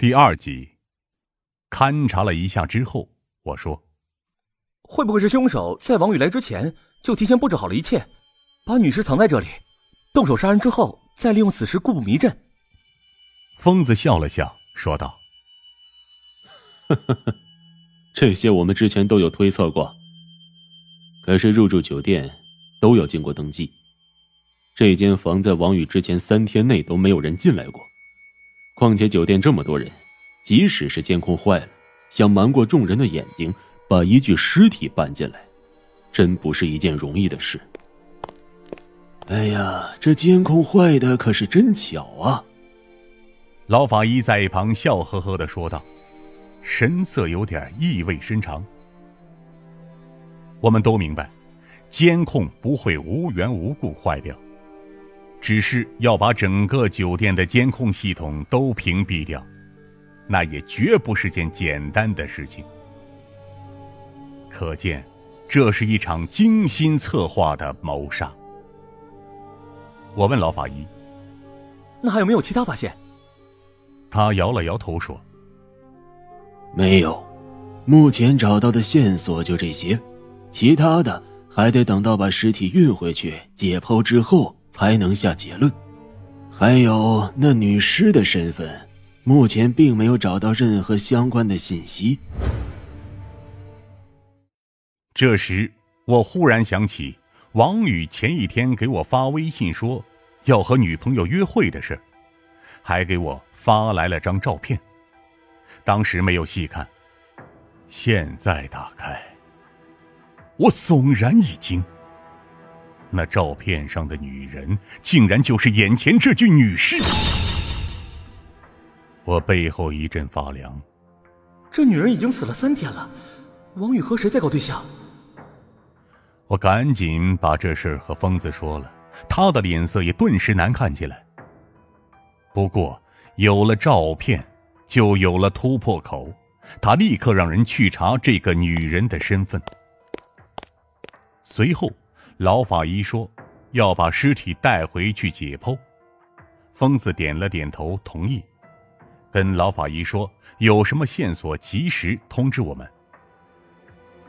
第二集，勘察了一下之后，我说：“会不会是凶手在王宇来之前就提前布置好了一切，把女尸藏在这里，动手杀人之后再利用死尸故布迷阵？”疯子笑了笑，说道：“呵呵呵，这些我们之前都有推测过。可是入住酒店都要经过登记，这间房在王宇之前三天内都没有人进来过。”况且酒店这么多人，即使是监控坏了，想瞒过众人的眼睛，把一具尸体搬进来，真不是一件容易的事。哎呀，这监控坏的可是真巧啊！老法医在一旁笑呵呵的说道，神色有点意味深长。我们都明白，监控不会无缘无故坏掉。只是要把整个酒店的监控系统都屏蔽掉，那也绝不是件简单的事情。可见，这是一场精心策划的谋杀。我问老法医：“那还有没有其他发现？”他摇了摇头说：“没有，目前找到的线索就这些，其他的还得等到把尸体运回去解剖之后。”才能下结论。还有那女尸的身份，目前并没有找到任何相关的信息。这时，我忽然想起王宇前一天给我发微信说要和女朋友约会的事，还给我发来了张照片。当时没有细看，现在打开，我悚然一惊。那照片上的女人，竟然就是眼前这具女尸！我背后一阵发凉。这女人已经死了三天了，王宇和谁在搞对象？我赶紧把这事和疯子说了，他的脸色也顿时难看起来。不过有了照片，就有了突破口，他立刻让人去查这个女人的身份。随后。老法医说：“要把尸体带回去解剖。”疯子点了点头，同意。跟老法医说：“有什么线索，及时通知我们。”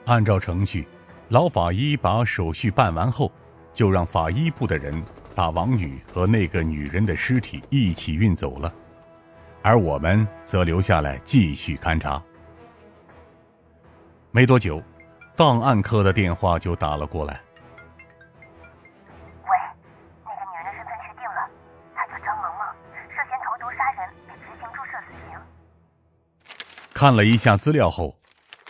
按照程序，老法医把手续办完后，就让法医部的人把王宇和那个女人的尸体一起运走了，而我们则留下来继续勘查。没多久，档案科的电话就打了过来。看了一下资料后，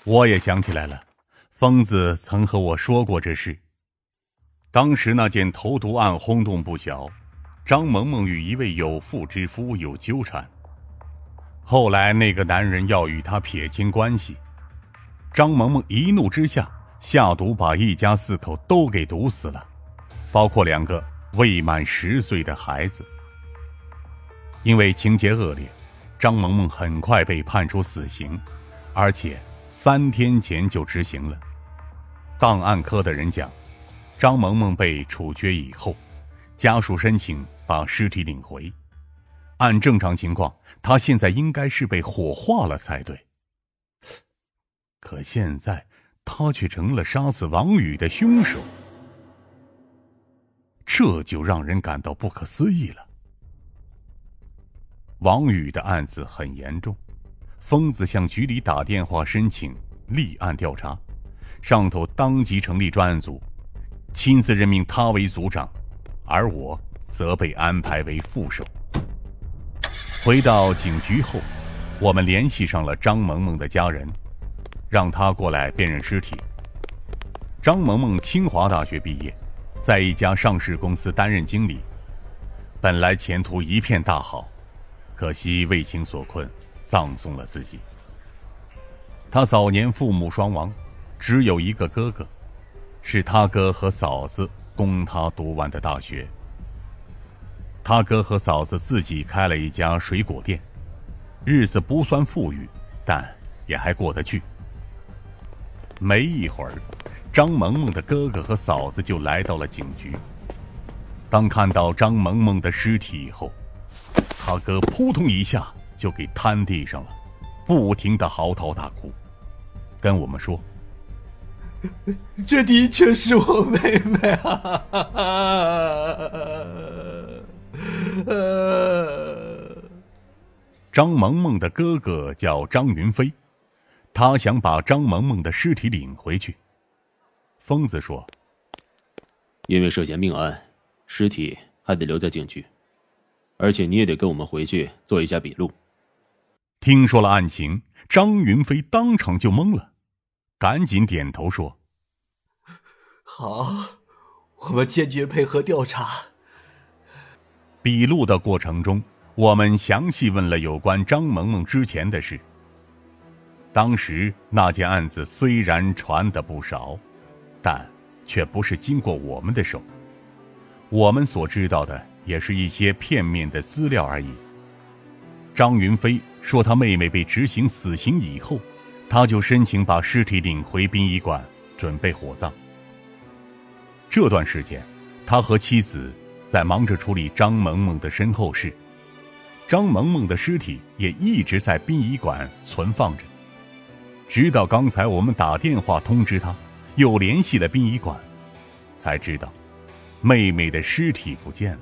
我也想起来了，疯子曾和我说过这事。当时那件投毒案轰动不小，张萌萌与一位有妇之夫有纠缠，后来那个男人要与她撇清关系，张萌萌一怒之下下毒把一家四口都给毒死了，包括两个未满十岁的孩子。因为情节恶劣。张萌萌很快被判处死刑，而且三天前就执行了。档案科的人讲，张萌萌被处决以后，家属申请把尸体领回。按正常情况，她现在应该是被火化了才对。可现在，她却成了杀死王宇的凶手，这就让人感到不可思议了。王宇的案子很严重，疯子向局里打电话申请立案调查，上头当即成立专案组，亲自任命他为组长，而我则被安排为副手。回到警局后，我们联系上了张萌萌的家人，让他过来辨认尸体。张萌萌清华大学毕业，在一家上市公司担任经理，本来前途一片大好。可惜为情所困，葬送了自己。他早年父母双亡，只有一个哥哥，是他哥和嫂子供他读完的大学。他哥和嫂子自己开了一家水果店，日子不算富裕，但也还过得去。没一会儿，张萌萌的哥哥和嫂子就来到了警局。当看到张萌萌的尸体以后，他哥扑通一下就给瘫地上了，不停的嚎啕大哭，跟我们说：“ 这的确是我妹妹啊！” 张萌萌的哥哥叫张云飞，他想把张萌萌的尸体领回去。疯子说：“因为涉嫌命案，尸体还得留在警局，而且你也得跟我们回去做一下笔录。”听说了案情，张云飞当场就懵了，赶紧点头说：“好，我们坚决配合调查。”笔录的过程中，我们详细问了有关张萌萌之前的事。当时那件案子虽然传的不少，但却不是经过我们的手，我们所知道的也是一些片面的资料而已。张云飞说，他妹妹被执行死刑以后，他就申请把尸体领回殡仪馆，准备火葬。这段时间，他和妻子在忙着处理张萌萌的身后事，张萌萌的尸体也一直在殡仪馆存放着。直到刚才我们打电话通知他，又联系了殡仪馆，才知道妹妹的尸体不见了。